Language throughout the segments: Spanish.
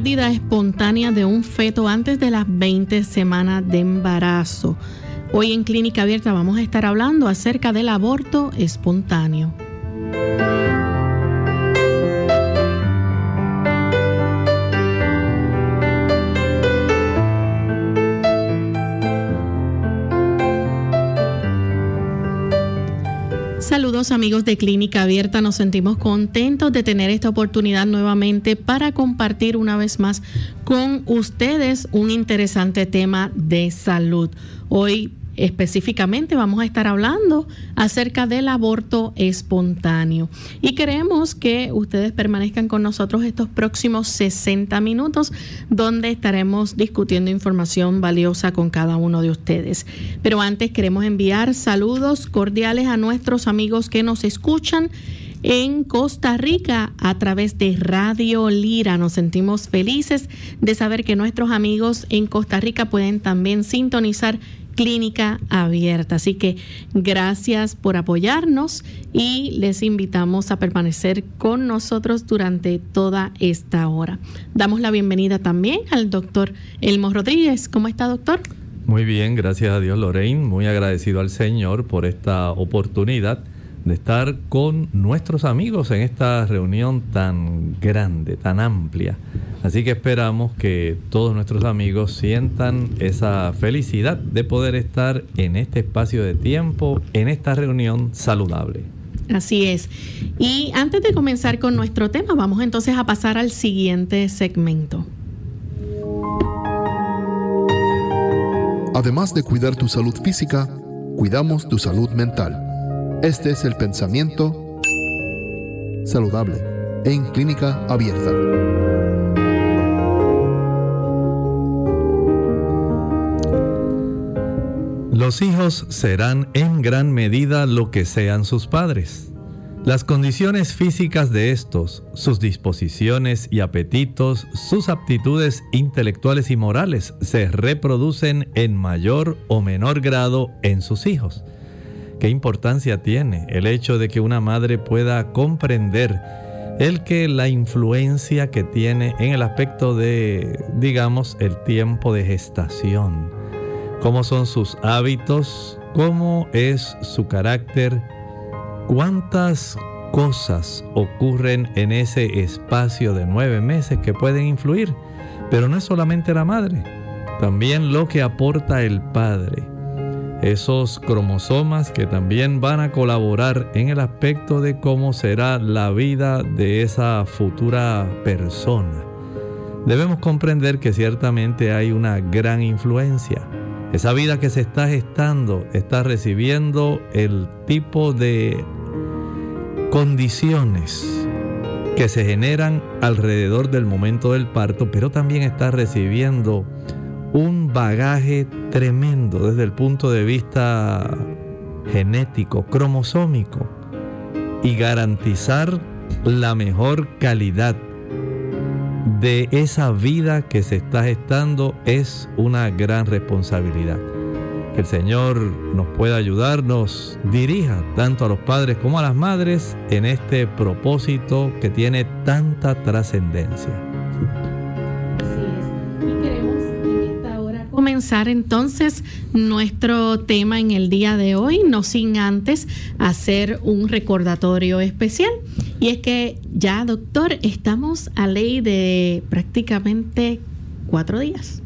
Pérdida espontánea de un feto antes de las 20 semanas de embarazo. Hoy en Clínica Abierta vamos a estar hablando acerca del aborto espontáneo. Saludos amigos de Clínica Abierta, nos sentimos contentos de tener esta oportunidad nuevamente para compartir una vez más con ustedes un interesante tema de salud. Hoy Específicamente vamos a estar hablando acerca del aborto espontáneo y queremos que ustedes permanezcan con nosotros estos próximos 60 minutos donde estaremos discutiendo información valiosa con cada uno de ustedes. Pero antes queremos enviar saludos cordiales a nuestros amigos que nos escuchan en Costa Rica a través de Radio Lira. Nos sentimos felices de saber que nuestros amigos en Costa Rica pueden también sintonizar clínica abierta. Así que gracias por apoyarnos y les invitamos a permanecer con nosotros durante toda esta hora. Damos la bienvenida también al doctor Elmo Rodríguez. ¿Cómo está, doctor? Muy bien, gracias a Dios, Lorraine. Muy agradecido al Señor por esta oportunidad de estar con nuestros amigos en esta reunión tan grande, tan amplia. Así que esperamos que todos nuestros amigos sientan esa felicidad de poder estar en este espacio de tiempo, en esta reunión saludable. Así es. Y antes de comenzar con nuestro tema, vamos entonces a pasar al siguiente segmento. Además de cuidar tu salud física, cuidamos tu salud mental. Este es el pensamiento saludable en clínica abierta. Los hijos serán en gran medida lo que sean sus padres. Las condiciones físicas de estos, sus disposiciones y apetitos, sus aptitudes intelectuales y morales se reproducen en mayor o menor grado en sus hijos. ¿Qué importancia tiene el hecho de que una madre pueda comprender el que la influencia que tiene en el aspecto de, digamos, el tiempo de gestación? ¿Cómo son sus hábitos? ¿Cómo es su carácter? ¿Cuántas cosas ocurren en ese espacio de nueve meses que pueden influir? Pero no es solamente la madre, también lo que aporta el padre esos cromosomas que también van a colaborar en el aspecto de cómo será la vida de esa futura persona. Debemos comprender que ciertamente hay una gran influencia. Esa vida que se está gestando está recibiendo el tipo de condiciones que se generan alrededor del momento del parto, pero también está recibiendo un bagaje tremendo desde el punto de vista genético, cromosómico, y garantizar la mejor calidad de esa vida que se está gestando es una gran responsabilidad. Que el Señor nos pueda ayudar, nos dirija tanto a los padres como a las madres en este propósito que tiene tanta trascendencia. Comenzar entonces nuestro tema en el día de hoy, no sin antes hacer un recordatorio especial. Y es que ya, doctor, estamos a ley de prácticamente cuatro días.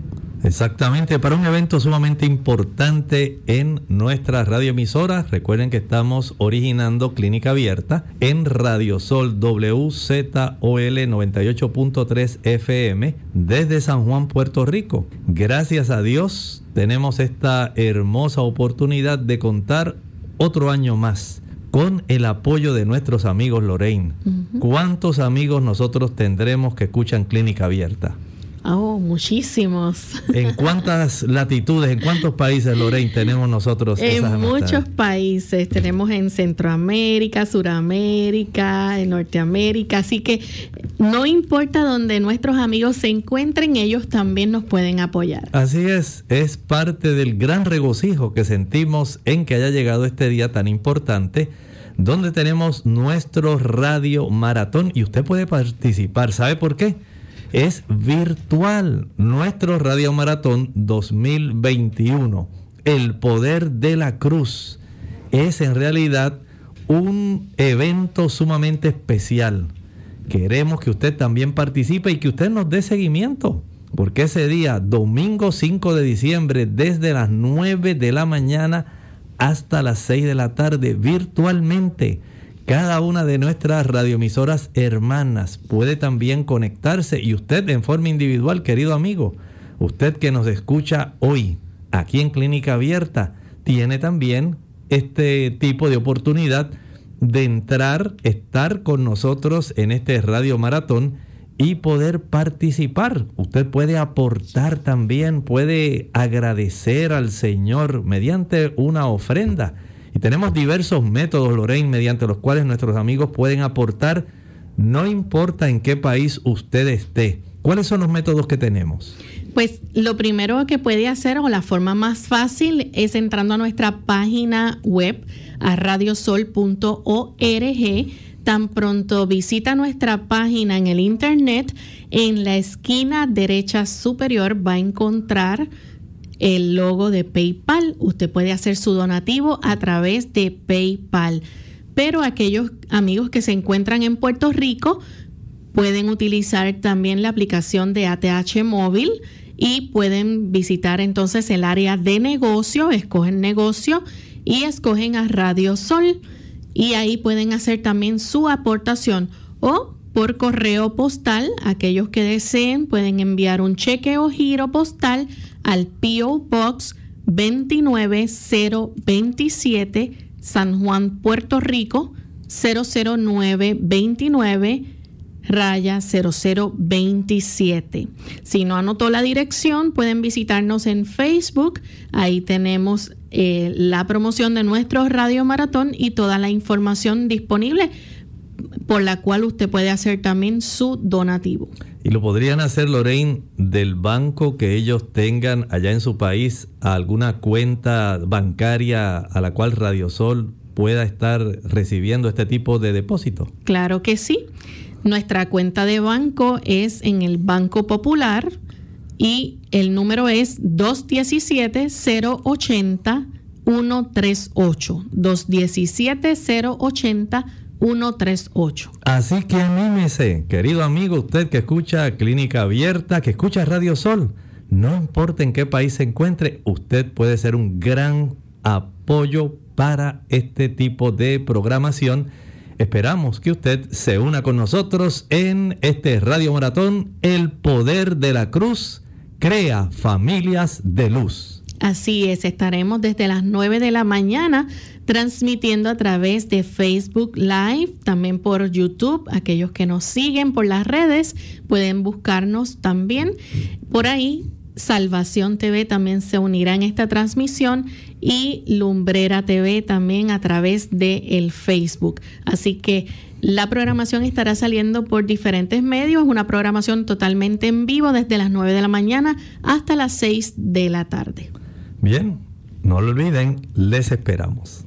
Exactamente, para un evento sumamente importante en nuestra radioemisora. Recuerden que estamos originando Clínica Abierta en Radio Sol WZOL 98.3 FM desde San Juan, Puerto Rico. Gracias a Dios tenemos esta hermosa oportunidad de contar otro año más con el apoyo de nuestros amigos Lorraine. ¿Cuántos amigos nosotros tendremos que escuchan Clínica Abierta? Oh, muchísimos. ¿En cuántas latitudes, en cuántos países, Lorraine, tenemos nosotros? En muchos países. Tenemos en Centroamérica, Suramérica, en Norteamérica. Así que no importa donde nuestros amigos se encuentren, ellos también nos pueden apoyar. Así es, es parte del gran regocijo que sentimos en que haya llegado este día tan importante donde tenemos nuestro radio maratón y usted puede participar. ¿Sabe por qué? Es virtual. Nuestro Radio Maratón 2021, el poder de la cruz, es en realidad un evento sumamente especial. Queremos que usted también participe y que usted nos dé seguimiento. Porque ese día, domingo 5 de diciembre, desde las 9 de la mañana hasta las 6 de la tarde, virtualmente, cada una de nuestras radioemisoras hermanas puede también conectarse y usted en forma individual, querido amigo, usted que nos escucha hoy aquí en Clínica Abierta, tiene también este tipo de oportunidad de entrar, estar con nosotros en este radio maratón y poder participar. Usted puede aportar también, puede agradecer al Señor mediante una ofrenda y tenemos diversos métodos, Lorraine, mediante los cuales nuestros amigos pueden aportar, no importa en qué país usted esté. ¿Cuáles son los métodos que tenemos? Pues lo primero que puede hacer o la forma más fácil es entrando a nuestra página web a radiosol.org. Tan pronto visita nuestra página en el internet, en la esquina derecha superior va a encontrar el logo de PayPal. Usted puede hacer su donativo a través de PayPal. Pero aquellos amigos que se encuentran en Puerto Rico pueden utilizar también la aplicación de ATH móvil y pueden visitar entonces el área de negocio, escogen negocio y escogen a Radio Sol y ahí pueden hacer también su aportación o por correo postal, aquellos que deseen pueden enviar un cheque o giro postal al PO Box 29027 San Juan, Puerto Rico 00929 raya 0027. Si no anotó la dirección, pueden visitarnos en Facebook. Ahí tenemos eh, la promoción de nuestro Radio Maratón y toda la información disponible por la cual usted puede hacer también su donativo. Y lo podrían hacer, Lorraine, del banco que ellos tengan allá en su país, alguna cuenta bancaria a la cual Radiosol pueda estar recibiendo este tipo de depósito. Claro que sí. Nuestra cuenta de banco es en el Banco Popular y el número es 217-080-138. 217-080-138. 138. Así que anímese, querido amigo, usted que escucha Clínica Abierta, que escucha Radio Sol. No importa en qué país se encuentre, usted puede ser un gran apoyo para este tipo de programación. Esperamos que usted se una con nosotros en este Radio Maratón, El Poder de la Cruz, crea familias de luz. Así es, estaremos desde las 9 de la mañana transmitiendo a través de Facebook Live, también por YouTube. Aquellos que nos siguen por las redes pueden buscarnos también. Por ahí, Salvación TV también se unirá en esta transmisión y Lumbrera TV también a través de el Facebook. Así que la programación estará saliendo por diferentes medios, una programación totalmente en vivo desde las 9 de la mañana hasta las 6 de la tarde. Bien, no lo olviden, les esperamos.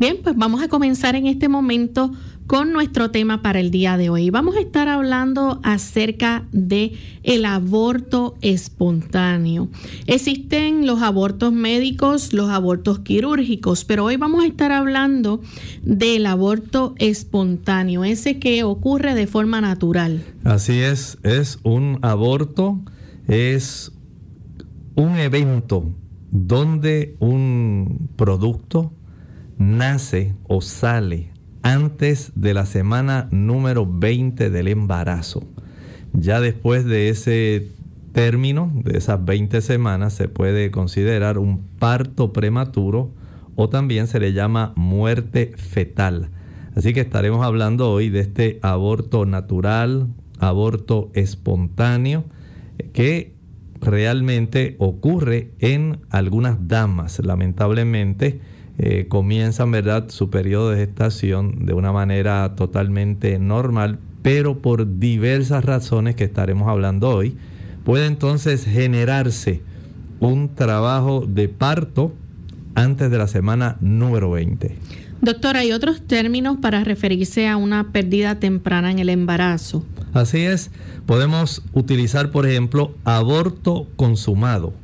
Bien, pues vamos a comenzar en este momento con nuestro tema para el día de hoy. Vamos a estar hablando acerca de el aborto espontáneo. Existen los abortos médicos, los abortos quirúrgicos, pero hoy vamos a estar hablando del aborto espontáneo, ese que ocurre de forma natural. Así es, es un aborto, es un evento donde un producto nace o sale antes de la semana número 20 del embarazo. Ya después de ese término, de esas 20 semanas, se puede considerar un parto prematuro o también se le llama muerte fetal. Así que estaremos hablando hoy de este aborto natural, aborto espontáneo, que realmente ocurre en algunas damas. Lamentablemente eh, comienzan ¿verdad? su periodo de gestación de una manera totalmente normal, pero por diversas razones que estaremos hablando hoy, puede entonces generarse un trabajo de parto antes de la semana número 20. Doctor, ¿hay otros términos para referirse a una pérdida temprana en el embarazo? Así es, podemos utilizar, por ejemplo, aborto consumado.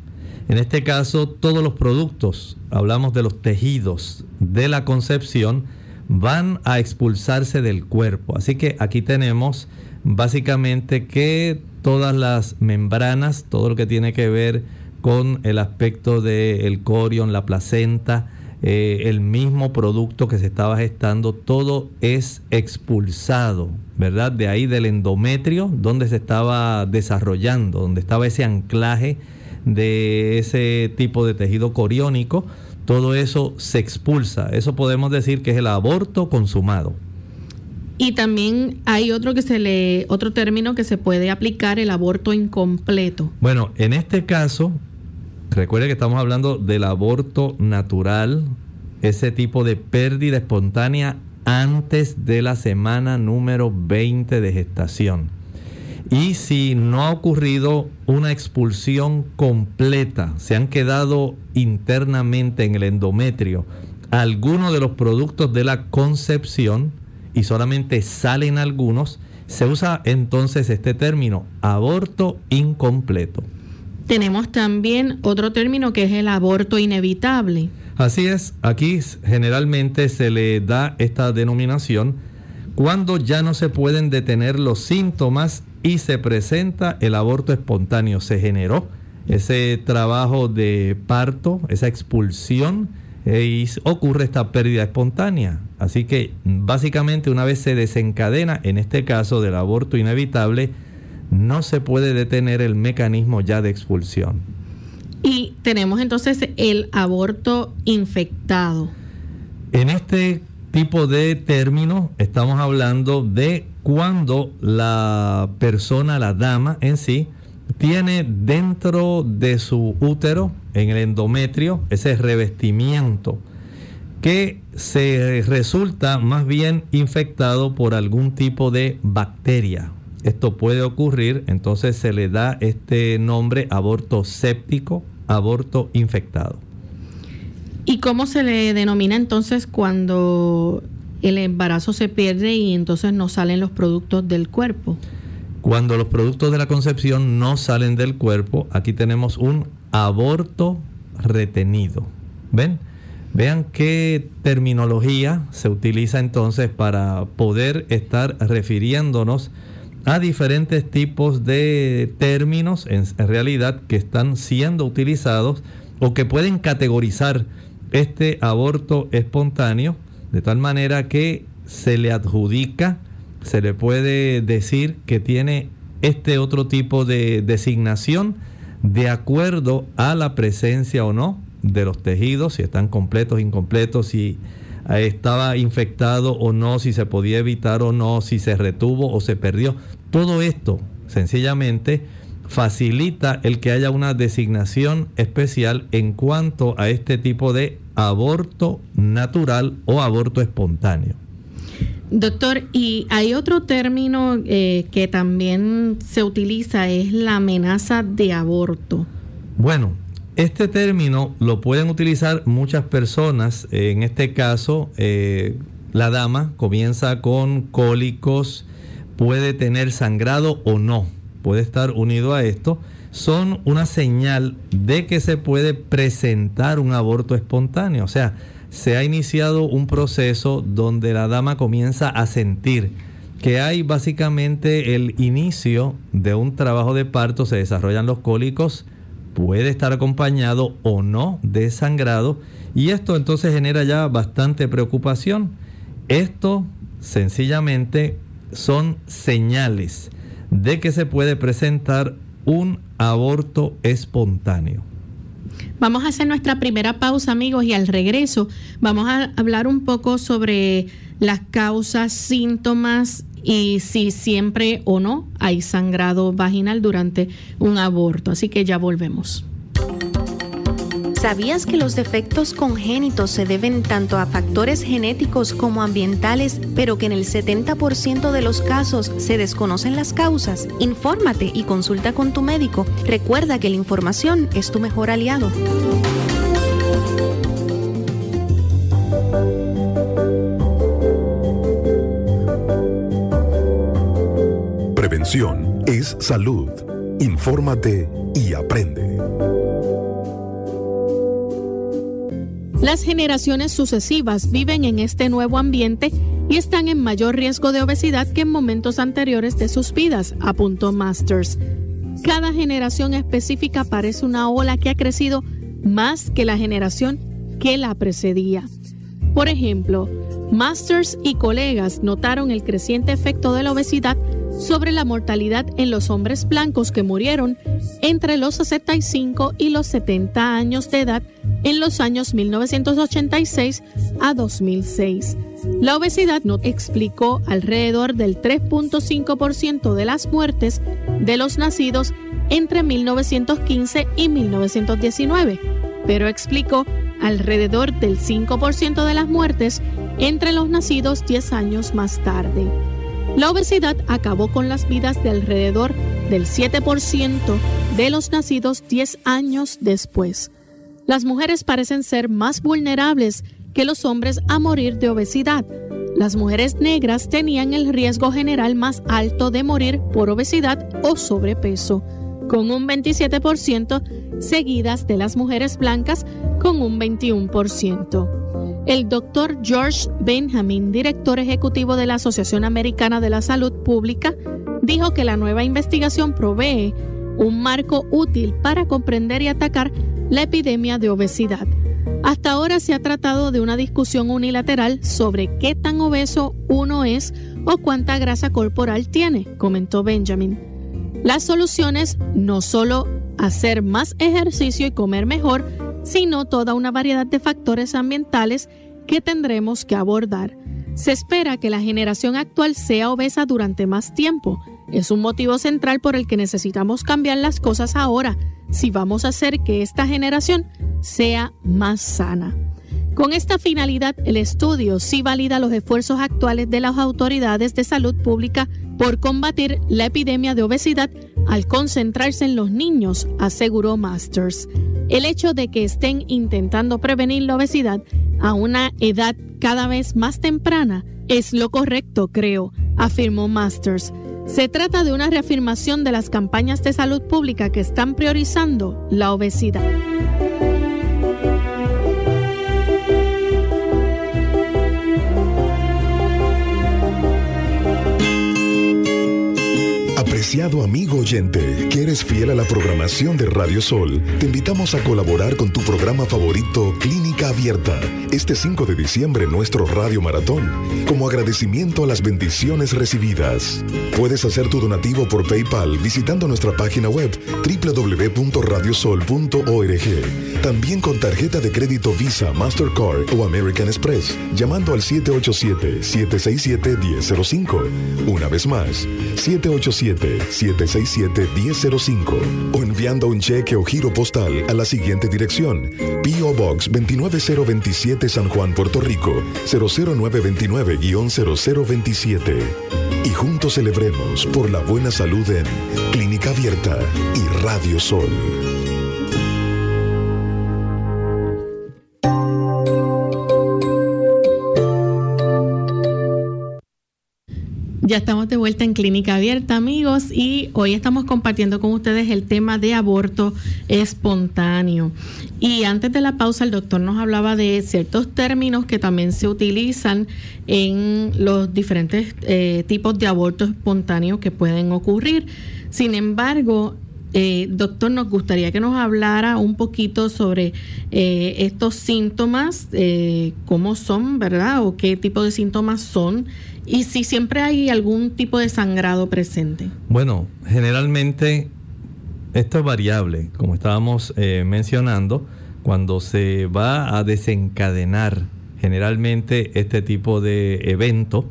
En este caso, todos los productos, hablamos de los tejidos de la concepción, van a expulsarse del cuerpo. Así que aquí tenemos básicamente que todas las membranas, todo lo que tiene que ver con el aspecto del corion, la placenta, eh, el mismo producto que se estaba gestando, todo es expulsado, ¿verdad? De ahí del endometrio, donde se estaba desarrollando, donde estaba ese anclaje de ese tipo de tejido coriónico, todo eso se expulsa. Eso podemos decir que es el aborto consumado. Y también hay otro que se le otro término que se puede aplicar el aborto incompleto. Bueno, en este caso Recuerde que estamos hablando del aborto natural, ese tipo de pérdida espontánea antes de la semana número 20 de gestación. Y si no ha ocurrido una expulsión completa, se han quedado internamente en el endometrio algunos de los productos de la concepción y solamente salen algunos, se usa entonces este término, aborto incompleto. Tenemos también otro término que es el aborto inevitable. Así es, aquí generalmente se le da esta denominación cuando ya no se pueden detener los síntomas y se presenta el aborto espontáneo. Se generó ese trabajo de parto, esa expulsión eh, y ocurre esta pérdida espontánea. Así que básicamente una vez se desencadena, en este caso del aborto inevitable, no se puede detener el mecanismo ya de expulsión. Y tenemos entonces el aborto infectado. En este tipo de término estamos hablando de cuando la persona, la dama en sí, tiene dentro de su útero, en el endometrio, ese revestimiento que se resulta más bien infectado por algún tipo de bacteria esto puede ocurrir, entonces se le da este nombre aborto séptico, aborto infectado. ¿Y cómo se le denomina entonces cuando el embarazo se pierde y entonces no salen los productos del cuerpo? Cuando los productos de la concepción no salen del cuerpo, aquí tenemos un aborto retenido. ¿Ven? Vean qué terminología se utiliza entonces para poder estar refiriéndonos a diferentes tipos de términos en, realidad que están siendo utilizados o que pueden categorizar este aborto espontáneo de tal manera que se le adjudica, se le puede decir que tiene este otro tipo de designación de acuerdo a la presencia o no de los tejidos, si están completos, incompletos, si estaba infectado o no, si se podía evitar o no, si se retuvo o se perdió. Todo esto sencillamente facilita el que haya una designación especial en cuanto a este tipo de aborto natural o aborto espontáneo. Doctor, y hay otro término eh, que también se utiliza, es la amenaza de aborto. Bueno, este término lo pueden utilizar muchas personas. En este caso, eh, la dama comienza con cólicos, puede tener sangrado o no, puede estar unido a esto. Son una señal de que se puede presentar un aborto espontáneo. O sea, se ha iniciado un proceso donde la dama comienza a sentir que hay básicamente el inicio de un trabajo de parto, se desarrollan los cólicos, puede estar acompañado o no de sangrado y esto entonces genera ya bastante preocupación. Esto sencillamente son señales de que se puede presentar un aborto espontáneo. Vamos a hacer nuestra primera pausa, amigos, y al regreso vamos a hablar un poco sobre las causas, síntomas y si siempre o no hay sangrado vaginal durante un aborto. Así que ya volvemos. ¿Sabías que los defectos congénitos se deben tanto a factores genéticos como ambientales, pero que en el 70% de los casos se desconocen las causas? Infórmate y consulta con tu médico. Recuerda que la información es tu mejor aliado. Es salud. Infórmate y aprende. Las generaciones sucesivas viven en este nuevo ambiente y están en mayor riesgo de obesidad que en momentos anteriores de sus vidas, apuntó Masters. Cada generación específica parece una ola que ha crecido más que la generación que la precedía. Por ejemplo, Masters y colegas notaron el creciente efecto de la obesidad sobre la mortalidad en los hombres blancos que murieron entre los 65 y los 70 años de edad en los años 1986 a 2006. La obesidad no explicó alrededor del 3.5% de las muertes de los nacidos entre 1915 y 1919, pero explicó alrededor del 5% de las muertes entre los nacidos 10 años más tarde. La obesidad acabó con las vidas de alrededor del 7% de los nacidos 10 años después las mujeres parecen ser más vulnerables que los hombres a morir de obesidad. Las mujeres negras tenían el riesgo general más alto de morir por obesidad o sobrepeso, con un 27%, seguidas de las mujeres blancas con un 21%. El doctor George Benjamin, director ejecutivo de la Asociación Americana de la Salud Pública, dijo que la nueva investigación provee un marco útil para comprender y atacar la epidemia de obesidad. Hasta ahora se ha tratado de una discusión unilateral sobre qué tan obeso uno es o cuánta grasa corporal tiene, comentó Benjamin. Las soluciones no solo hacer más ejercicio y comer mejor, sino toda una variedad de factores ambientales que tendremos que abordar. Se espera que la generación actual sea obesa durante más tiempo. Es un motivo central por el que necesitamos cambiar las cosas ahora si vamos a hacer que esta generación sea más sana. Con esta finalidad, el estudio sí valida los esfuerzos actuales de las autoridades de salud pública por combatir la epidemia de obesidad al concentrarse en los niños, aseguró Masters. El hecho de que estén intentando prevenir la obesidad a una edad cada vez más temprana es lo correcto, creo, afirmó Masters. Se trata de una reafirmación de las campañas de salud pública que están priorizando la obesidad. Apreciado amigo oyente, que eres fiel a la programación de Radio Sol, te invitamos a colaborar con tu programa favorito Clínica Abierta este 5 de diciembre nuestro Radio Maratón, como agradecimiento a las bendiciones recibidas. Puedes hacer tu donativo por PayPal visitando nuestra página web www.radiosol.org. También con tarjeta de crédito Visa, Mastercard o American Express, llamando al 787-767-1005. Una vez más, 787 767-1005 o enviando un cheque o giro postal a la siguiente dirección. P.O. Box 29027 San Juan, Puerto Rico 00929-0027. Y juntos celebremos por la buena salud en Clínica Abierta y Radio Sol. Vuelta en Clínica Abierta, amigos, y hoy estamos compartiendo con ustedes el tema de aborto espontáneo. Y antes de la pausa, el doctor nos hablaba de ciertos términos que también se utilizan en los diferentes eh, tipos de aborto espontáneo que pueden ocurrir. Sin embargo, eh, doctor, nos gustaría que nos hablara un poquito sobre eh, estos síntomas, cómo son, ¿verdad? O qué tipo de síntomas son y si siempre hay algún tipo de sangrado presente. Bueno, generalmente esto es variable, como estábamos eh, mencionando, cuando se va a desencadenar generalmente este tipo de evento,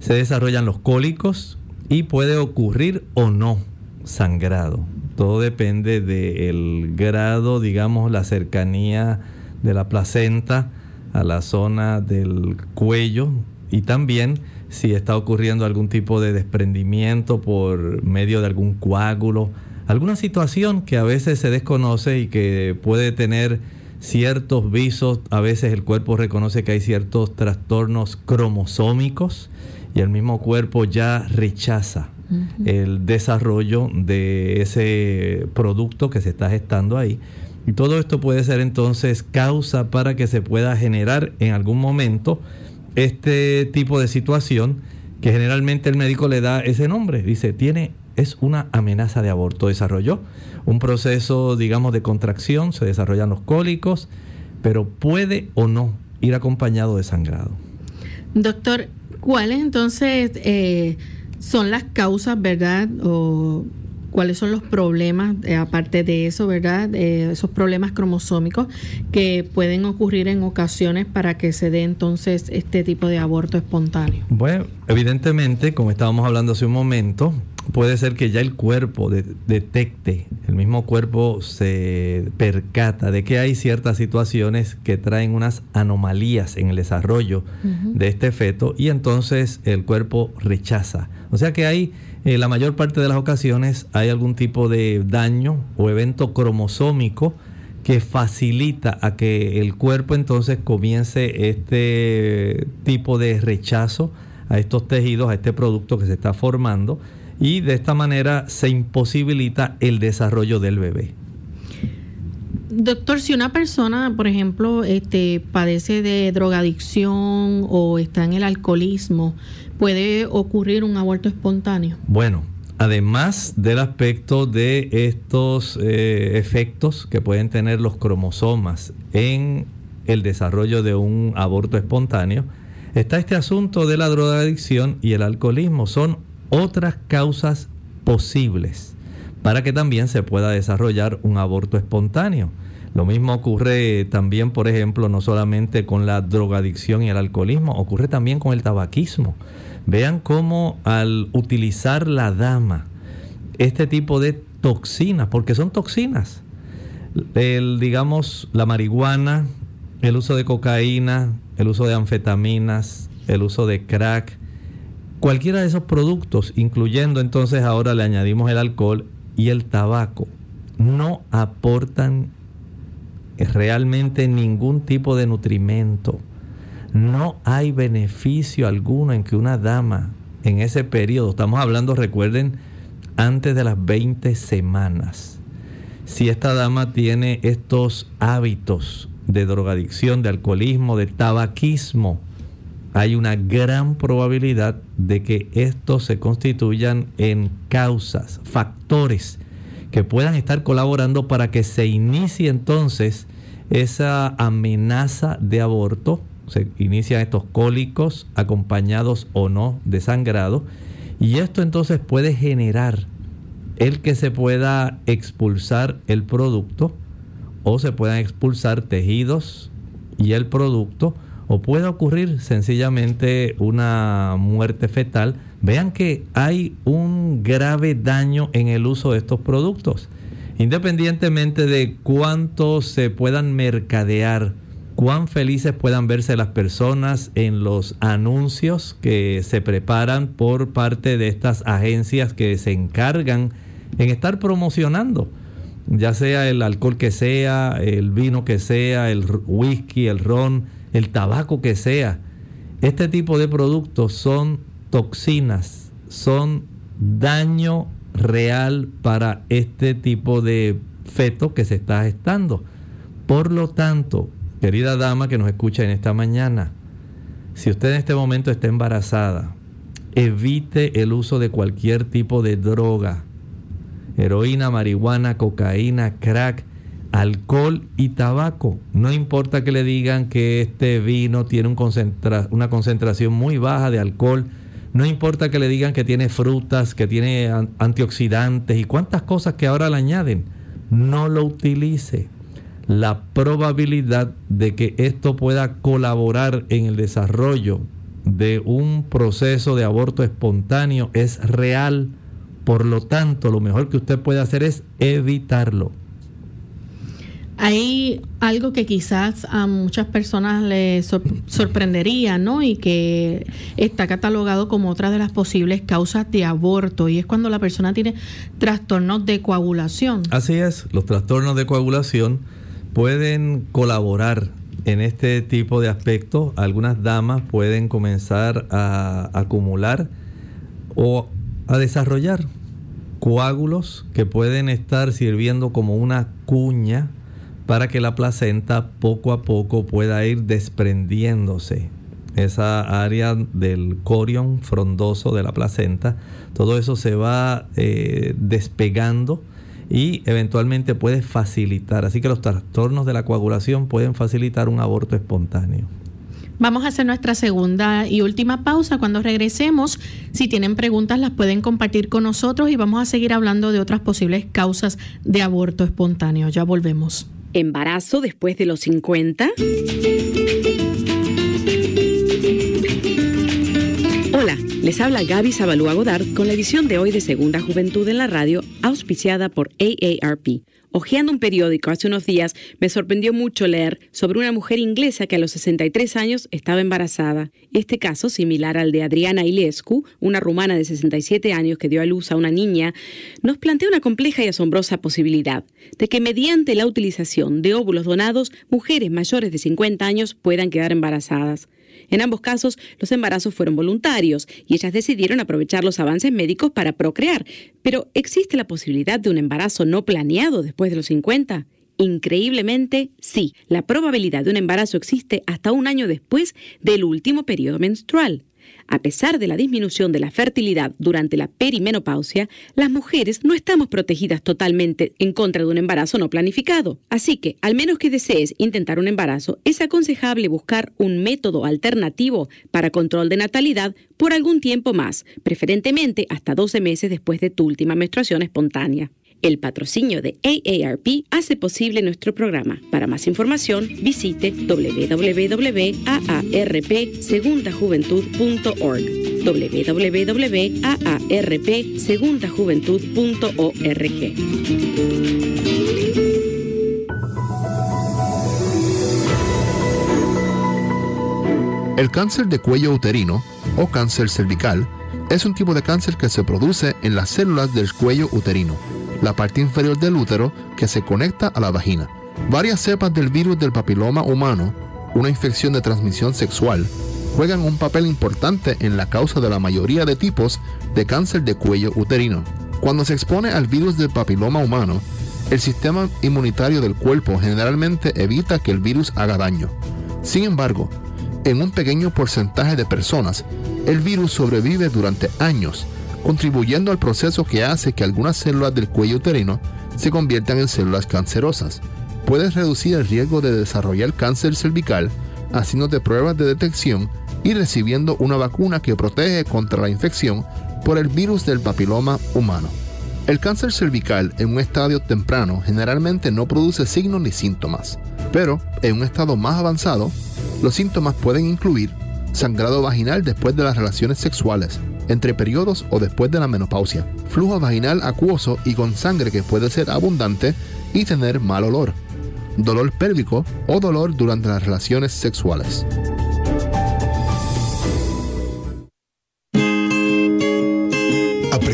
se desarrollan los cólicos y puede ocurrir o no sangrado. Todo depende del grado, digamos, la cercanía de la placenta a la zona del cuello y también si está ocurriendo algún tipo de desprendimiento por medio de algún coágulo, alguna situación que a veces se desconoce y que puede tener ciertos visos, a veces el cuerpo reconoce que hay ciertos trastornos cromosómicos y el mismo cuerpo ya rechaza el desarrollo de ese producto que se está gestando ahí. Y todo esto puede ser entonces causa para que se pueda generar en algún momento este tipo de situación que generalmente el médico le da ese nombre. Dice, tiene, es una amenaza de aborto. Desarrolló un proceso, digamos, de contracción, se desarrollan los cólicos, pero puede o no ir acompañado de sangrado. Doctor, ¿cuáles entonces eh, son las causas, verdad? O cuáles son los problemas, eh, aparte de eso, ¿verdad? esos problemas cromosómicos que pueden ocurrir en ocasiones para que se dé entonces este tipo de aborto espontáneo. Bueno, evidentemente, como estábamos hablando hace un momento, puede ser que ya el cuerpo detecte, el mismo cuerpo se percata de que hay ciertas situaciones que traen unas anomalías en el desarrollo de este feto y entonces el cuerpo rechaza. O sea que hay eh, la mayor parte de las ocasiones hay algún tipo de daño o evento cromosómico que facilita a que el cuerpo entonces comience este tipo de rechazo a estos tejidos, a este producto que se está formando y de esta manera se imposibilita el desarrollo del bebé. Doctor, si una persona, por ejemplo, este, padece de drogadicción o está en el alcoholismo, ¿puede ocurrir un aborto espontáneo? Bueno, además del aspecto de estos eh, efectos que pueden tener los cromosomas en el desarrollo de un aborto espontáneo, está este asunto de la drogadicción y el alcoholismo. Son otras causas posibles para que también se pueda desarrollar un aborto espontáneo. Lo mismo ocurre también, por ejemplo, no solamente con la drogadicción y el alcoholismo, ocurre también con el tabaquismo. Vean cómo al utilizar la dama este tipo de toxinas, porque son toxinas, el, digamos, la marihuana, el uso de cocaína, el uso de anfetaminas, el uso de crack, cualquiera de esos productos, incluyendo entonces ahora le añadimos el alcohol, y el tabaco no aportan realmente ningún tipo de nutrimento. No hay beneficio alguno en que una dama en ese periodo, estamos hablando, recuerden, antes de las 20 semanas, si esta dama tiene estos hábitos de drogadicción, de alcoholismo, de tabaquismo, hay una gran probabilidad de que estos se constituyan en causas, factores que puedan estar colaborando para que se inicie entonces esa amenaza de aborto. Se inician estos cólicos acompañados o no de sangrado. Y esto entonces puede generar el que se pueda expulsar el producto o se puedan expulsar tejidos y el producto o puede ocurrir sencillamente una muerte fetal, vean que hay un grave daño en el uso de estos productos. Independientemente de cuánto se puedan mercadear, cuán felices puedan verse las personas en los anuncios que se preparan por parte de estas agencias que se encargan en estar promocionando, ya sea el alcohol que sea, el vino que sea, el whisky, el ron, el tabaco que sea. Este tipo de productos son toxinas, son daño real para este tipo de feto que se está gestando. Por lo tanto, querida dama que nos escucha en esta mañana, si usted en este momento está embarazada, evite el uso de cualquier tipo de droga, heroína, marihuana, cocaína, crack, alcohol y tabaco. No importa que le digan que este vino tiene una concentración muy baja de alcohol, No importa que le digan que tiene frutas, que tiene antioxidantes y cuántas cosas que ahora le añaden. No lo utilice. La probabilidad de que esto pueda colaborar en el desarrollo de un proceso de aborto espontáneo es real. Por lo tanto, lo mejor que usted puede hacer es evitarlo. Hay algo que quizás a muchas personas les sorprendería, ¿no? Y que está catalogado como otra de las posibles causas de aborto, y es cuando la persona tiene trastornos de coagulación. Así es, los trastornos de coagulación pueden colaborar en este tipo de aspectos. Algunas damas pueden comenzar a acumular o a desarrollar coágulos que pueden estar sirviendo como una cuña para que la placenta poco a poco pueda ir desprendiéndose. Esa área del corion frondoso de la placenta, todo eso se va eh, despegando y eventualmente puede facilitar. Así que los trastornos de la coagulación pueden facilitar un aborto espontáneo. Vamos a hacer nuestra segunda y última pausa. Cuando regresemos, si tienen preguntas, las pueden compartir con nosotros y vamos a seguir hablando de otras posibles causas de aborto espontáneo. Ya volvemos. ¿Embarazo después de los 50? Hola, les habla Gaby Zabalúa Godard con la edición de hoy de Segunda Juventud en la Radio, auspiciada por AARP. Ojeando un periódico hace unos días, me sorprendió mucho leer sobre una mujer inglesa que a los 63 años estaba embarazada. Este caso, similar al de Adriana Ilescu, una rumana de 67 años que dio a luz a una niña, nos plantea una compleja y asombrosa posibilidad de que mediante la utilización de óvulos donados, mujeres mayores de 50 años puedan quedar embarazadas. En ambos casos, los embarazos fueron voluntarios y ellas decidieron aprovechar los avances médicos para procrear. Pero ¿existe la posibilidad de un embarazo no planeado después de los 50? Increíblemente, sí. La probabilidad de un embarazo existe hasta un año después del último periodo menstrual. A pesar de la disminución de la fertilidad durante la perimenopausia, las mujeres no estamos protegidas totalmente en contra de un embarazo no planificado. Así que, al menos que desees intentar un embarazo, es aconsejable buscar un método alternativo para control de natalidad por algún tiempo más, preferentemente hasta 12 meses después de tu última menstruación espontánea. El patrocinio de AARP hace posible nuestro programa. Para más información, visite www.aarpsegundajuventud.org www.aarpsegundajuventud.org El cáncer de cuello uterino o cáncer cervical es un tipo de cáncer que se produce en las células del cuello uterino la parte inferior del útero que se conecta a la vagina. Varias cepas del virus del papiloma humano, una infección de transmisión sexual, juegan un papel importante en la causa de la mayoría de tipos de cáncer de cuello uterino. Cuando se expone al virus del papiloma humano, el sistema inmunitario del cuerpo generalmente evita que el virus haga daño. Sin embargo, en un pequeño porcentaje de personas, el virus sobrevive durante años contribuyendo al proceso que hace que algunas células del cuello uterino se conviertan en células cancerosas. Puedes reducir el riesgo de desarrollar cáncer cervical haciéndote pruebas de detección y recibiendo una vacuna que protege contra la infección por el virus del papiloma humano. El cáncer cervical en un estadio temprano generalmente no produce signos ni síntomas, pero en un estado más avanzado, los síntomas pueden incluir sangrado vaginal después de las relaciones sexuales, entre periodos o después de la menopausia, flujo vaginal acuoso y con sangre que puede ser abundante y tener mal olor, dolor pélvico o dolor durante las relaciones sexuales.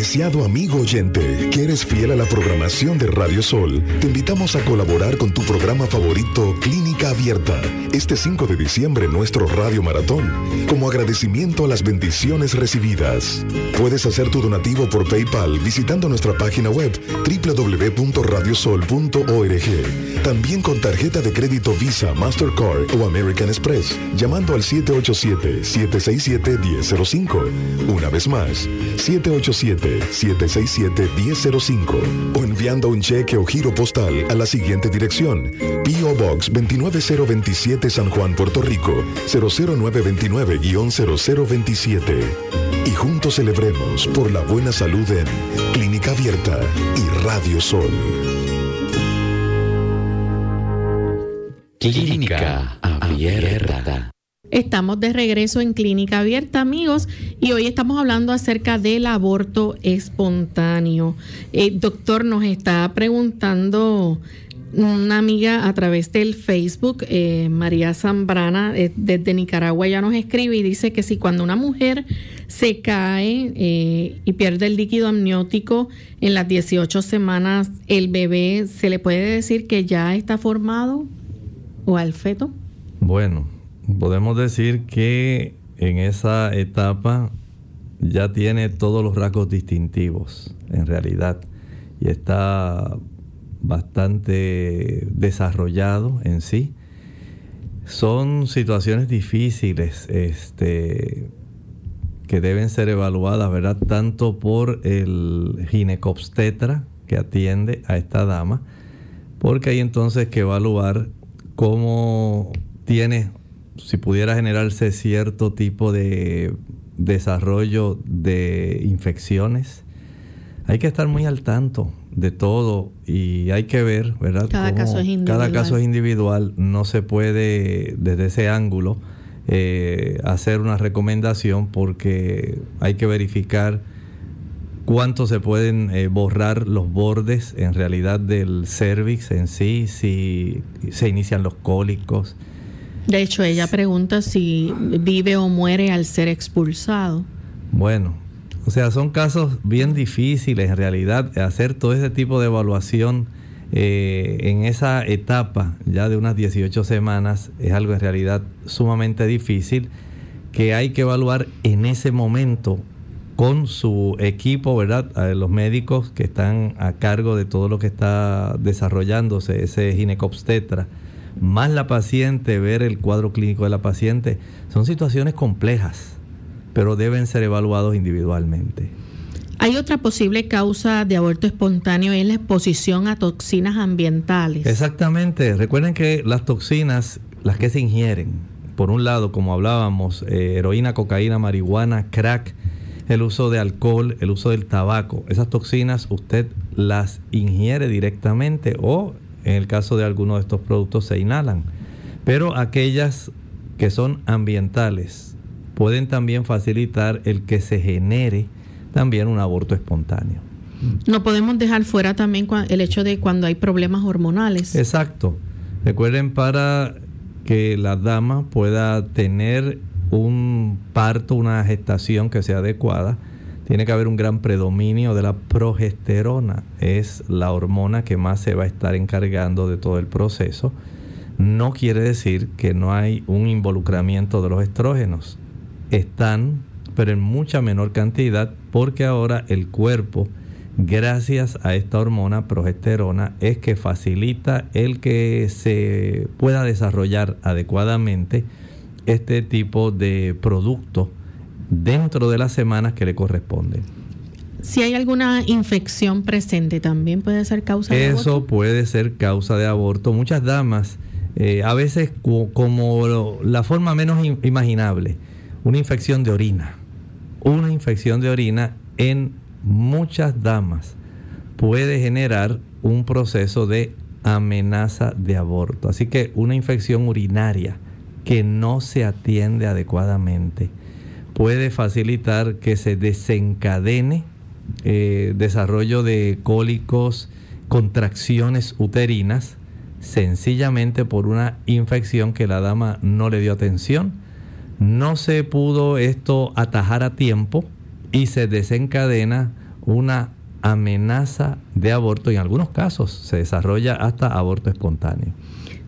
Amigo oyente, que eres fiel a la programación de Radio Sol, te invitamos a colaborar con tu programa favorito Clínica Abierta, este 5 de diciembre nuestro Radio Maratón, como agradecimiento a las bendiciones recibidas. Puedes hacer tu donativo por PayPal visitando nuestra página web www.radiosol.org. También con tarjeta de crédito Visa, Mastercard o American Express, llamando al 787-767-1005. Una vez más, 787 767-1005 o enviando un cheque o giro postal a la siguiente dirección. P.O. Box 29027 San Juan, Puerto Rico 00929-0027. y juntos celebremos por la buena salud en Clínica Abierta y Radio Sol. Clínica Abierta. Estamos de regreso en Clínica Abierta, amigos, y hoy estamos hablando acerca del aborto espontáneo. El doctor nos está preguntando una amiga a través del Facebook, eh, María Zambrana, eh, desde Nicaragua, ya nos escribe y dice que si cuando una mujer se cae eh, y pierde el líquido amniótico en las 18 semanas, el bebé, ¿se le puede decir que ya está formado o al feto? Bueno, podemos decir que en esa etapa ya tiene todos los rasgos distintivos, en realidad, y está bastante desarrollado en sí. Son situaciones difíciles este, que deben ser evaluadas, ¿verdad? Tanto por el ginecobstetra que atiende a esta dama, porque hay entonces que evaluar cómo tiene, si pudiera generarse cierto tipo de desarrollo de infecciones. Hay que estar muy al tanto de todo y hay que ver, ¿verdad? Cada caso es individual. Cada caso es individual, no se puede desde ese ángulo eh, hacer una recomendación porque hay que verificar cuánto se pueden eh, borrar los bordes en realidad del cervix en sí, si se inician los cólicos. De hecho, ella pregunta si vive o muere al ser expulsado. Bueno, o sea, son casos bien difíciles en realidad. Hacer todo ese tipo de evaluación eh, en esa etapa ya de unas 18 semanas es algo en realidad sumamente difícil que hay que evaluar en ese momento con su equipo, ¿verdad? Los médicos que están a cargo de todo lo que está desarrollándose, ese ginecobstetra, más la paciente, ver el cuadro clínico de la paciente, son situaciones complejas pero deben ser evaluados individualmente. Hay otra posible causa de aborto espontáneo, es la exposición a toxinas ambientales. Exactamente. Recuerden que las toxinas, las que se ingieren, por un lado, como hablábamos, eh, heroína, cocaína, marihuana, crack, el uso de alcohol, el uso del tabaco, esas toxinas usted las ingiere directamente o en el caso de algunos de estos productos se inhalan. Pero aquellas que son ambientales, pueden también facilitar el que se genere también un aborto espontáneo. No podemos dejar fuera también el hecho de cuando hay problemas hormonales. Exacto. Recuerden para que la dama pueda tener un parto, una gestación que sea adecuada, tiene que haber un gran predominio de la progesterona. Es la hormona que más se va a estar encargando de todo el proceso. No quiere decir que no hay un involucramiento de los estrógenos están, pero en mucha menor cantidad, porque ahora el cuerpo, gracias a esta hormona progesterona, es que facilita el que se pueda desarrollar adecuadamente este tipo de producto dentro de las semanas que le corresponden. Si hay alguna infección presente, también puede ser causa de aborto. Eso puede ser causa de aborto. Muchas damas, eh, a veces como la forma menos imaginable, una infección de orina. Una infección de orina en muchas damas puede generar un proceso de amenaza de aborto. Así que una infección urinaria que no se atiende adecuadamente puede facilitar que se desencadene eh, desarrollo de cólicos, contracciones uterinas, sencillamente por una infección que la dama no le dio atención no se pudo esto atajar a tiempo y se desencadena una amenaza de aborto. En algunos casos se desarrolla hasta aborto espontáneo.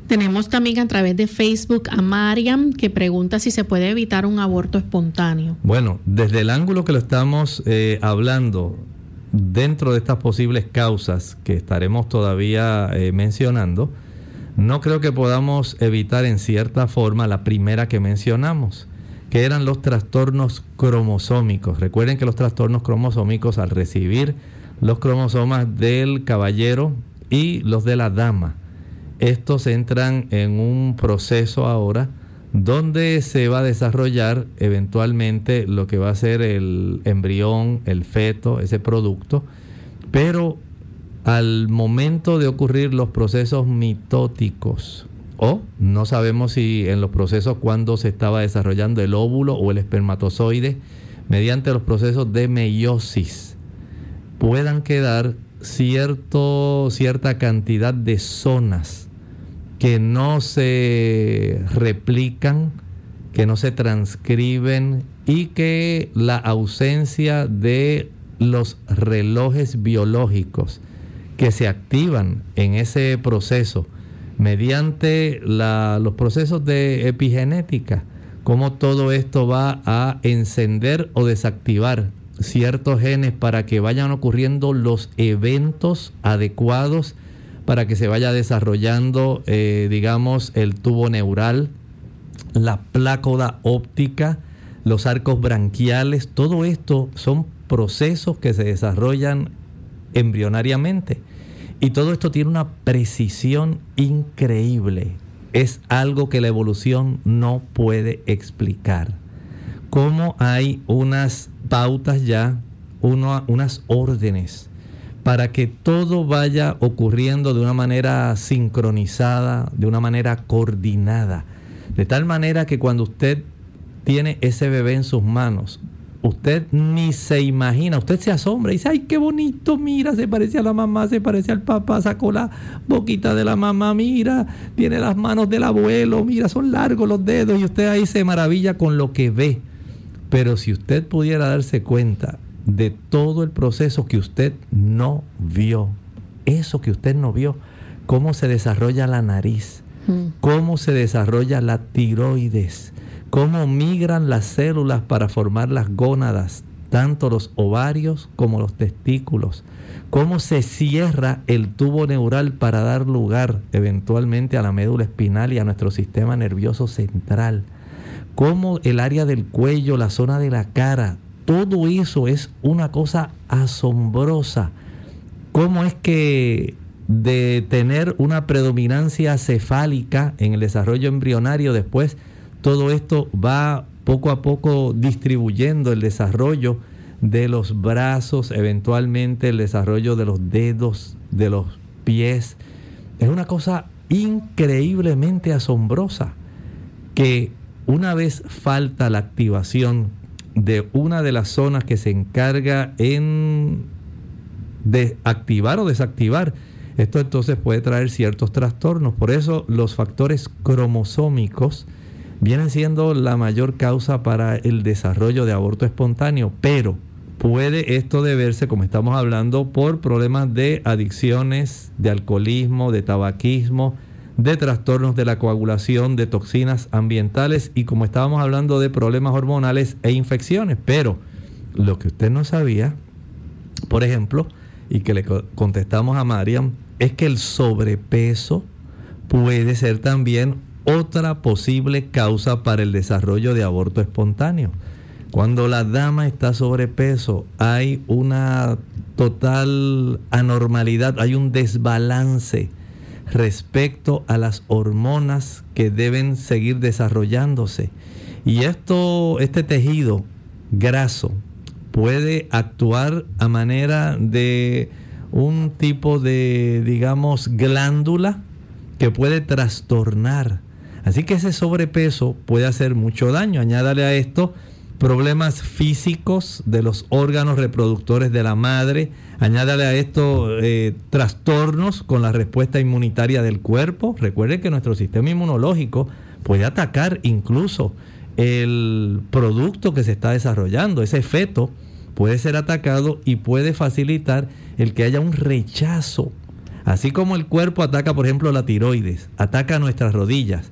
Tenemos también a través de Facebook a Mariam que pregunta si se puede evitar un aborto espontáneo. Bueno, desde el ángulo que lo estamos eh, hablando, dentro de estas posibles causas que estaremos todavía eh, mencionando, no creo que podamos evitar en cierta forma la primera que mencionamos, que eran los trastornos cromosómicos. Recuerden que los trastornos cromosómicos al recibir los cromosomas del caballero y los de la dama, estos entran en un proceso ahora donde se va a desarrollar eventualmente lo que va a ser el embrión, el feto, ese producto, pero al momento de ocurrir los procesos mitóticos, o no sabemos si en los procesos cuando se estaba desarrollando el óvulo o el espermatozoide, mediante los procesos de meiosis, puedan quedar cierto, cierta cantidad de zonas que no se replican, que no se transcriben y que la ausencia de los relojes biológicos que se activan en ese proceso mediante los procesos de epigenética, cómo todo esto va a encender o desactivar ciertos genes para que vayan ocurriendo los eventos adecuados para que se vaya desarrollando, eh, digamos, el tubo neural, la plácoda óptica, los arcos branquiales, todo esto son procesos que se desarrollan embrionariamente. Y todo esto tiene una precisión increíble. Es algo que la evolución no puede explicar. Cómo hay unas pautas ya, unas órdenes para que todo vaya ocurriendo de una manera sincronizada, de una manera coordinada. De tal manera que cuando usted tiene ese bebé en sus manos, usted ni se imagina, usted se asombra y dice, ay, qué bonito, mira, se parece a la mamá, se parece al papá, sacó la boquita de la mamá, mira, tiene las manos del abuelo, mira, son largos los dedos y usted ahí se maravilla con lo que ve. Pero si usted pudiera darse cuenta de todo el proceso que usted no vio, eso que usted no vio, cómo se desarrolla la nariz, mm. cómo se desarrolla la tiroides, cómo migran las células para formar las gónadas, tanto los ovarios como los testículos, cómo se cierra el tubo neural para dar lugar eventualmente a la médula espinal y a nuestro sistema nervioso central, cómo el área del cuello, la zona de la cara, todo eso es una cosa asombrosa. ¿Cómo es que de tener una predominancia cefálica en el desarrollo embrionario después, todo esto va poco a poco distribuyendo el desarrollo de los brazos, eventualmente el desarrollo de los dedos, de los pies. Es una cosa increíblemente asombrosa que una vez falta la activación de una de las zonas que se encarga en de activar o desactivar. Esto entonces puede traer ciertos trastornos. Por eso los factores cromosómicos vienen siendo la mayor causa para el desarrollo de aborto espontáneo. Pero puede esto deberse, como estamos hablando, por problemas de adicciones, de alcoholismo, de tabaquismo, de trastornos de la coagulación, de toxinas ambientales y como estábamos hablando de problemas hormonales e infecciones. Pero lo que usted no sabía, por ejemplo, y que le contestamos a Mariam, es que el sobrepeso puede ser también otra posible causa para el desarrollo de aborto espontáneo. Cuando la dama está sobrepeso, hay una total anormalidad, hay un desbalance respecto a las hormonas que deben seguir desarrollándose. Y esto, este tejido graso puede actuar a manera de un tipo de, digamos, glándula que puede trastornar. Así que ese sobrepeso puede hacer mucho daño. Añádale a esto problemas físicos de los órganos reproductores de la madre, añádale a esto eh, trastornos con la respuesta inmunitaria del cuerpo. Recuerde que nuestro sistema inmunológico puede atacar incluso el producto que se está desarrollando, ese feto puede ser atacado y puede facilitar el que haya un rechazo. Así como el cuerpo ataca, por ejemplo, la tiroides, ataca nuestras rodillas,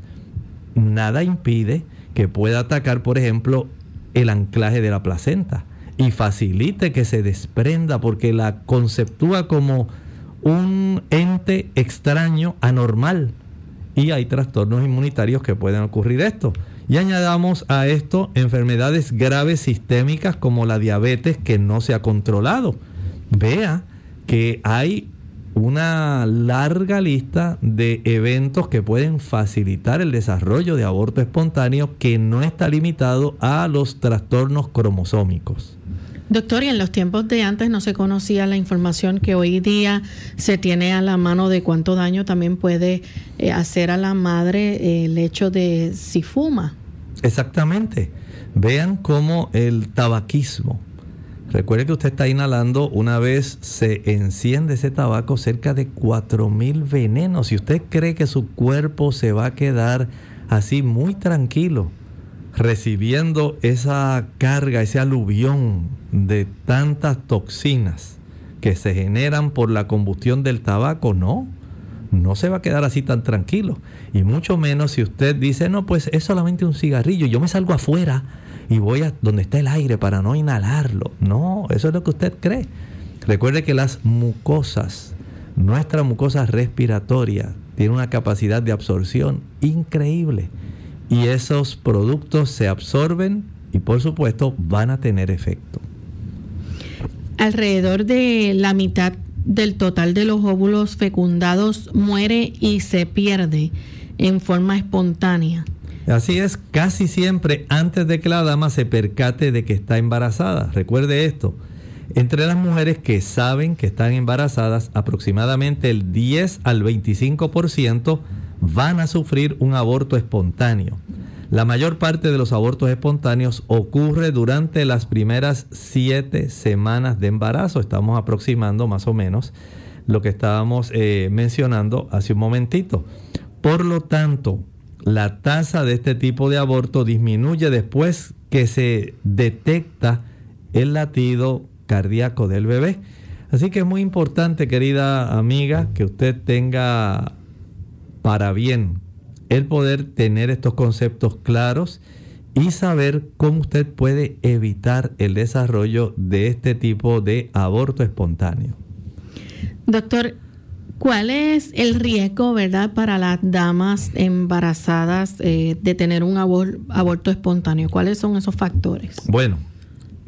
nada impide que pueda atacar, por ejemplo, el anclaje de la placenta y facilite que se desprenda porque la conceptúa como un ente extraño, anormal. Y hay trastornos inmunitarios que pueden ocurrir esto. Y añadamos a esto enfermedades graves sistémicas como la diabetes que no se ha controlado. Vea que hay una larga lista de eventos que pueden facilitar el desarrollo de aborto espontáneo que no está limitado a los trastornos cromosómicos. Doctor, y en los tiempos de antes no se conocía la información que hoy día se tiene a la mano de cuánto daño también puede eh, hacer a la madre eh, el hecho de si fuma. Exactamente. Vean cómo el tabaquismo, recuerde que usted está inhalando una vez se enciende ese tabaco cerca de 4.000 venenos. Si usted cree que su cuerpo se va a quedar así muy tranquilo, recibiendo esa carga, ese aluvión de tantas toxinas que se generan por la combustión del tabaco, no, no se va a quedar así tan tranquilo. Y mucho menos si usted dice, no, pues es solamente un cigarrillo, yo me salgo afuera y voy a donde está el aire para no inhalarlo. No, eso es lo que usted cree. Recuerde que las mucosas, nuestra mucosa respiratoria, tiene una capacidad de absorción increíble y esos productos se absorben y por supuesto van a tener efecto. Alrededor de la mitad del total de los óvulos fecundados muere y se pierde en forma espontánea. Así es, casi siempre antes de que la dama se percate de que está embarazada. Recuerde esto, entre las mujeres que saben que están embarazadas, aproximadamente el 10 al 25% van a sufrir un aborto espontáneo. La mayor parte de los abortos espontáneos ocurre durante las primeras siete semanas de embarazo. Estamos aproximando más o menos lo que estábamos eh, mencionando hace un momentito. Por lo tanto, la tasa de este tipo de aborto disminuye después que se detecta el latido cardíaco del bebé. Así que es muy importante, querida amiga, que usted tenga para bien el poder tener estos conceptos claros y saber cómo usted puede evitar el desarrollo de este tipo de aborto espontáneo. Doctor, ¿cuál es el riesgo, verdad, para las damas embarazadas eh, de tener un aborto espontáneo? ¿Cuáles son esos factores? Bueno,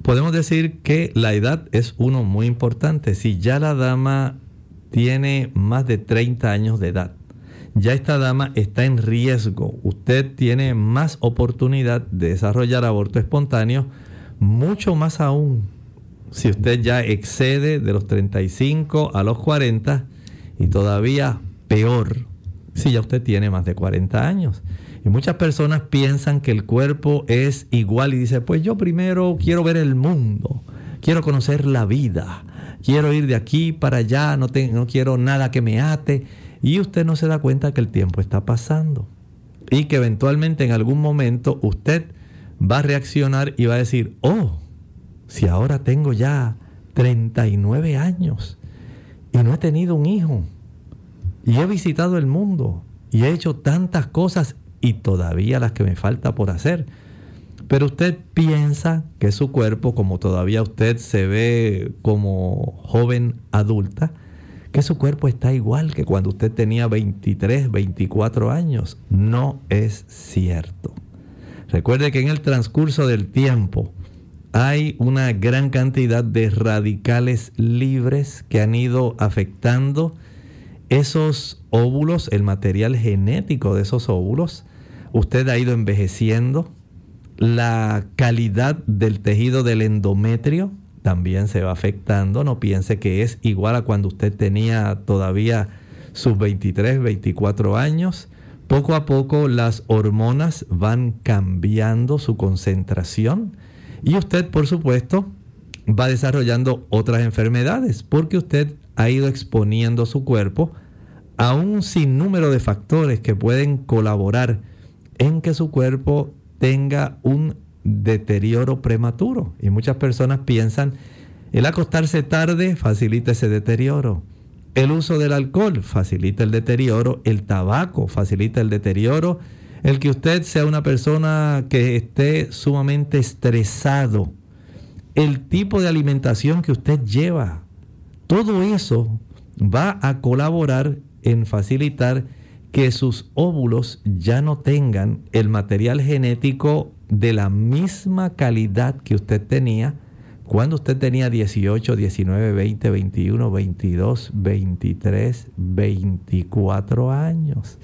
podemos decir que la edad es uno muy importante. Si ya la dama tiene más de 30 años de edad, ya esta dama está en riesgo. Usted tiene más oportunidad de desarrollar aborto espontáneo, mucho más aún si usted ya excede de los 35 a los 40 y todavía peor si ya usted tiene más de 40 años. Y muchas personas piensan que el cuerpo es igual y dice, pues yo primero quiero ver el mundo, quiero conocer la vida, quiero ir de aquí para allá, no, no quiero nada que me ate y usted no se da cuenta que el tiempo está pasando y que eventualmente en algún momento usted va a reaccionar y va a decir, oh, si ahora tengo ya 39 años y no he tenido un hijo y he visitado el mundo y he hecho tantas cosas y todavía las que me falta por hacer. Pero usted piensa que su cuerpo, como todavía usted se ve como joven adulta, que su cuerpo está igual que cuando usted tenía 23, 24 años. No es cierto. Recuerde que en el transcurso del tiempo hay una gran cantidad de radicales libres que han ido afectando esos óvulos, el material genético de esos óvulos. Usted ha ido envejeciendo. La calidad del tejido del endometrio también se va afectando. No piense que es igual a cuando usted tenía todavía sus 23, 24 años. Poco a poco las hormonas van cambiando su concentración y usted, por supuesto, va desarrollando otras enfermedades porque usted ha ido exponiendo su cuerpo a un sinnúmero de factores que pueden colaborar en que su cuerpo tenga un deterioro prematuro. Y muchas personas piensan, el acostarse tarde facilita ese deterioro. El uso del alcohol facilita el deterioro. El tabaco facilita el deterioro. El que usted sea una persona que esté sumamente estresado. El tipo de alimentación que usted lleva. Todo eso va a colaborar en facilitar que sus óvulos ya no tengan el material genético de la misma calidad que usted tenía cuando usted tenía 18, 19, 20, 21, 22, 23, 24 años.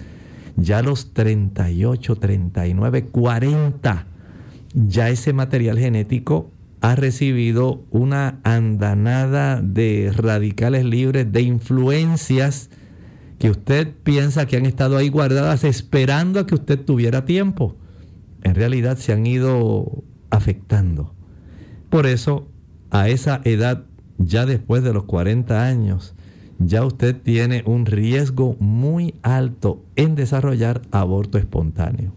Ya los 38, 39, 40, ya ese material genético ha recibido una andanada de radicales libres, de influencias que usted piensa que han estado ahí guardadas esperando a que usted tuviera tiempo. En realidad se han ido afectando. Por eso a esa edad, ya después de los 40 años, ya usted tiene un riesgo muy alto en desarrollar aborto espontáneo.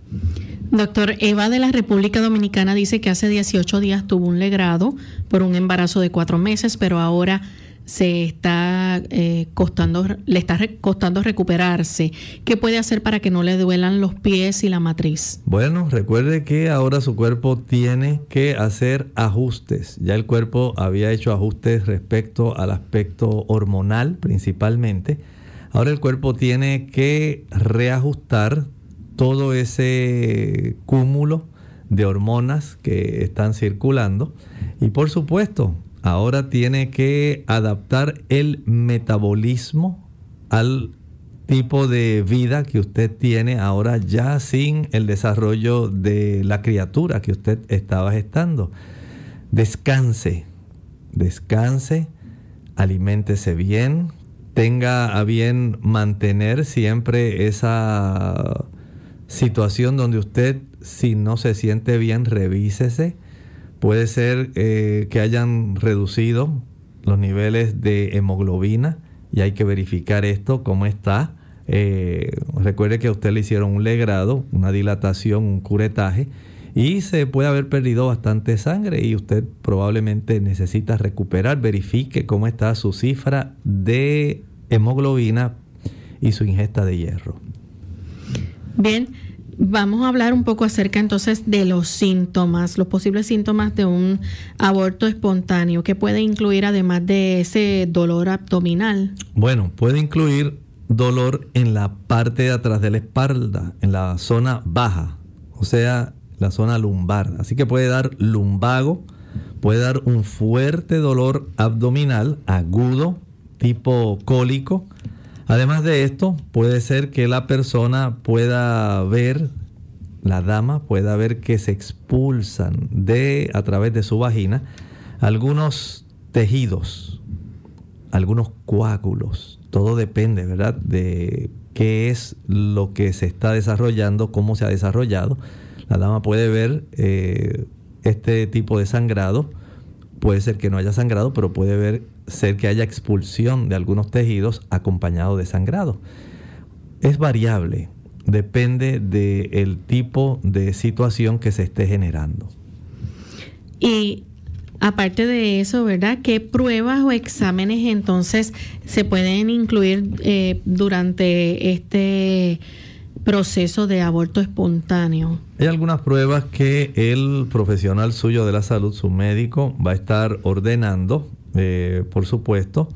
Doctor, Eva de la República Dominicana dice que hace 18 días tuvo un legrado por un embarazo de cuatro meses, pero ahora se está eh, costando, le está costando recuperarse. ¿Qué puede hacer para que no le duelan los pies y la matriz? Bueno, recuerde que ahora su cuerpo tiene que hacer ajustes. Ya el cuerpo había hecho ajustes respecto al aspecto hormonal principalmente. Ahora el cuerpo tiene que reajustar todo ese cúmulo de hormonas que están circulando. Y por supuesto, ahora tiene que adaptar el metabolismo al tipo de vida que usted tiene ahora ya sin el desarrollo de la criatura que usted estaba gestando. Descanse, descanse, aliméntese bien, tenga a bien mantener siempre esa situación donde usted, si no se siente bien, revísese Puede ser eh, que hayan reducido los niveles de hemoglobina y hay que verificar esto, cómo está. Eh, recuerde que a usted le hicieron un legrado, una dilatación, un curetaje y se puede haber perdido bastante sangre y usted probablemente necesita recuperar. Verifique cómo está su cifra de hemoglobina y su ingesta de hierro. Bien, Vamos a hablar un poco acerca entonces de los síntomas, los posibles síntomas de un aborto espontáneo, que puede incluir además de ese dolor abdominal. Bueno, puede incluir dolor en la parte de atrás de la espalda, en la zona baja, o sea, la zona lumbar. Así que puede dar lumbago, puede dar un fuerte dolor abdominal agudo, tipo cólico Además de esto, puede ser que la persona pueda ver, la dama pueda ver que se expulsan de a través de su vagina algunos tejidos, algunos coágulos. Todo depende, ¿verdad? De qué es lo que se está desarrollando, cómo se ha desarrollado. La dama puede ver eh, este tipo de sangrado. Puede ser que no haya sangrado, pero puede ver ser que haya expulsión de algunos tejidos acompañado de sangrado. Es variable, depende del tipo de situación que se esté generando. Y aparte de eso, ¿verdad? ¿Qué pruebas o exámenes entonces se pueden incluir eh, durante este proceso de aborto espontáneo? Hay algunas pruebas que el profesional suyo de la salud, su médico, va a estar ordenando eh, por supuesto,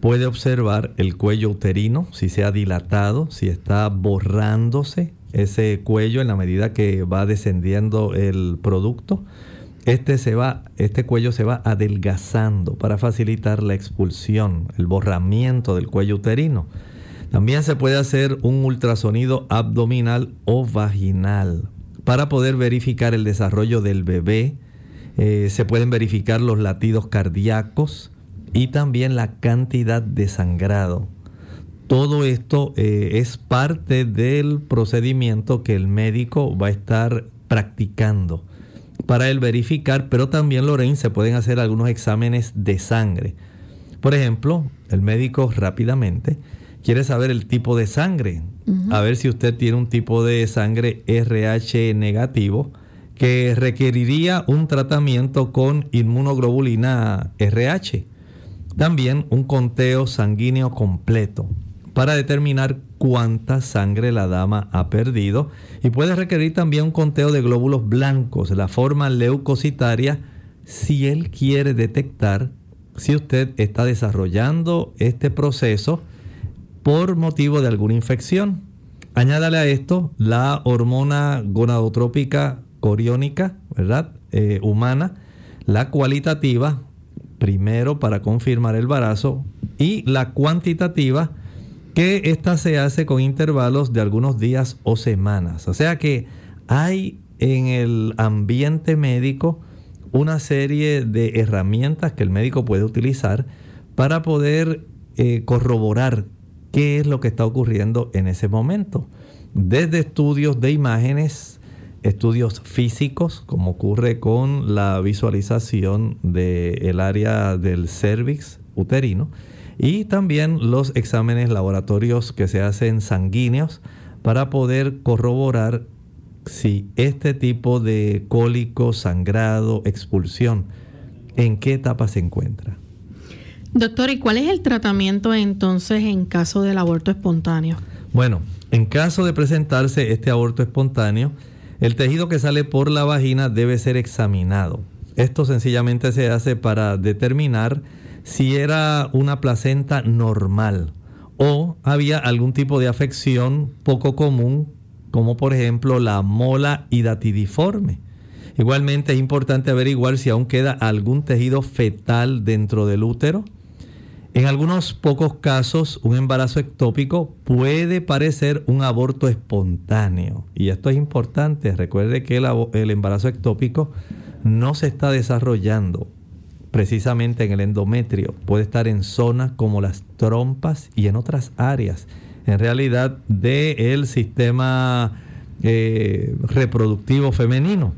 puede observar el cuello uterino, si se ha dilatado, si está borrándose ese cuello en la medida que va descendiendo el producto. Este, se va, este cuello se va adelgazando para facilitar la expulsión, el borramiento del cuello uterino. También se puede hacer un ultrasonido abdominal o vaginal para poder verificar el desarrollo del bebé, eh, se pueden verificar los latidos cardíacos y también la cantidad de sangrado. Todo esto eh, es parte del procedimiento que el médico va a estar practicando para el verificar, pero también, Lorraine, se pueden hacer algunos exámenes de sangre. Por ejemplo, el médico rápidamente quiere saber el tipo de sangre, a ver si usted tiene un tipo de sangre RH negativo que requeriría un tratamiento con inmunoglobulina RH. También un conteo sanguíneo completo para determinar cuánta sangre la dama ha perdido y puede requerir también un conteo de glóbulos blancos, la forma leucocitaria, si él quiere detectar si usted está desarrollando este proceso por motivo de alguna infección. Añádale a esto la hormona gonadotrópica coriónica, ¿verdad? Eh, humana, La cualitativa, primero para confirmar el embarazo, y la cuantitativa, que esta se hace con intervalos de algunos días o semanas. O sea que hay en el ambiente médico una serie de herramientas que el médico puede utilizar para poder eh, corroborar qué es lo que está ocurriendo en ese momento. Desde estudios de imágenes, estudios físicos, como ocurre con la visualización del área del cervix uterino, y también los exámenes laboratorios que se hacen sanguíneos para poder corroborar si este tipo de cólico, sangrado, expulsión, en qué etapa se encuentra. Doctor, ¿y cuál es el tratamiento entonces en caso del aborto espontáneo? Bueno, en caso de presentarse este aborto espontáneo, el tejido que sale por la vagina debe ser examinado. Esto sencillamente se hace para determinar si era una placenta normal o había algún tipo de afección poco común, como por ejemplo la mola hidatidiforme. Igualmente es importante averiguar si aún queda algún tejido fetal dentro del útero. En algunos pocos casos, un embarazo ectópico puede parecer un aborto espontáneo. Y esto es importante. Recuerde que el, el embarazo ectópico no se está desarrollando precisamente en el endometrio, puede estar en zonas como las trompas y en otras áreas, en realidad del sistema eh, reproductivo femenino.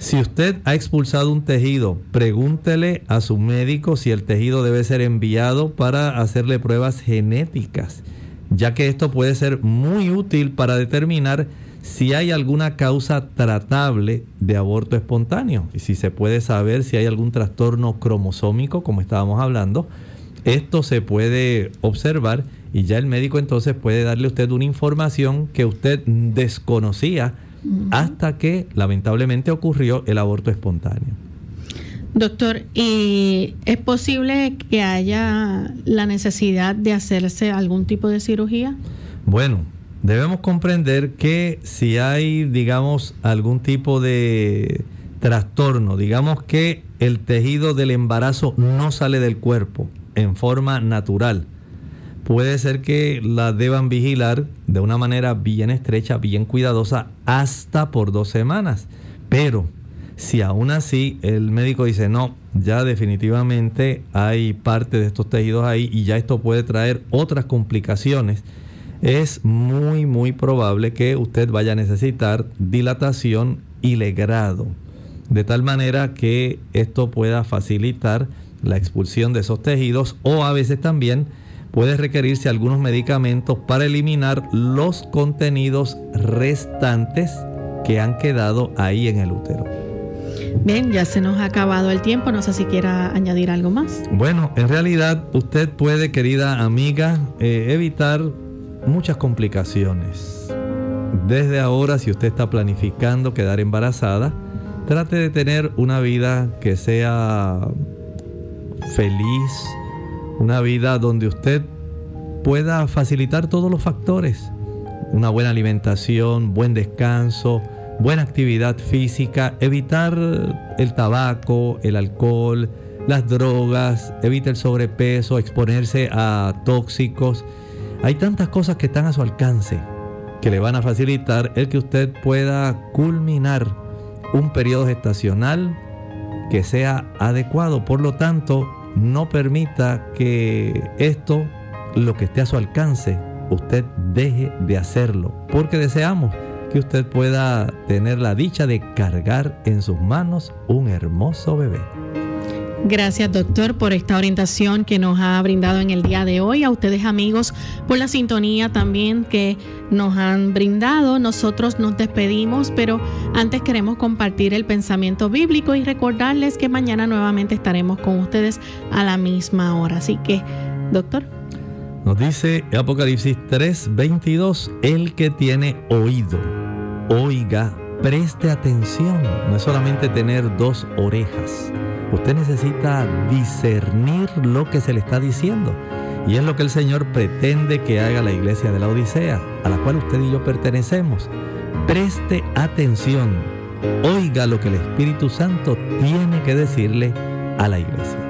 Si usted ha expulsado un tejido, pregúntele a su médico si el tejido debe ser enviado para hacerle pruebas genéticas, ya que esto puede ser muy útil para determinar si hay alguna causa tratable de aborto espontáneo. Y si se puede saber si hay algún trastorno cromosómico, como estábamos hablando, esto se puede observar y ya el médico entonces puede darle a usted una información que usted desconocía hasta que lamentablemente ocurrió el aborto espontáneo. Doctor, ¿y es posible que haya la necesidad de hacerse algún tipo de cirugía? Bueno, debemos comprender que si hay, digamos, algún tipo de trastorno, digamos que el tejido del embarazo no sale del cuerpo en forma natural, puede ser que la deban vigilar de una manera bien estrecha, bien cuidadosa, hasta por dos semanas. Pero si aún así el médico dice, no, ya definitivamente hay parte de estos tejidos ahí y ya esto puede traer otras complicaciones, es muy, muy probable que usted vaya a necesitar dilatación y legrado, de tal manera que esto pueda facilitar la expulsión de esos tejidos o a veces también puede requerirse algunos medicamentos para eliminar los contenidos restantes que han quedado ahí en el útero. Bien, ya se nos ha acabado el tiempo, no sé si quiera añadir algo más. Bueno, en realidad usted puede, querida amiga, eh, evitar muchas complicaciones. Desde ahora, si usted está planificando quedar embarazada, trate de tener una vida que sea feliz, una vida donde usted pueda facilitar todos los factores. Una buena alimentación, buen descanso, buena actividad física, evitar el tabaco, el alcohol, las drogas, evite el sobrepeso, exponerse a tóxicos hay tantas cosas que están a su alcance que le van a facilitar el que usted pueda culminar un periodo gestacional que sea adecuado. Por lo tanto, no permita que esto, lo que esté a su alcance, usted deje de hacerlo, porque deseamos que usted pueda tener la dicha de cargar en sus manos un hermoso bebé. Gracias, doctor, por esta orientación que nos ha brindado en el día de hoy. A ustedes, amigos, por la sintonía también que nos han brindado. Nosotros nos despedimos, pero antes queremos compartir el pensamiento bíblico y recordarles que mañana nuevamente estaremos con ustedes a la misma hora. Así que, doctor. Nos dice Apocalipsis 3:22, el que tiene oído, oiga, preste atención. No es solamente tener dos orejas Usted necesita discernir lo que se le está diciendo. Y es lo que el Señor pretende que haga la iglesia de la Odisea, a la cual usted y yo pertenecemos. Preste atención oiga lo que el Espíritu Santo tiene que decirle a la iglesia.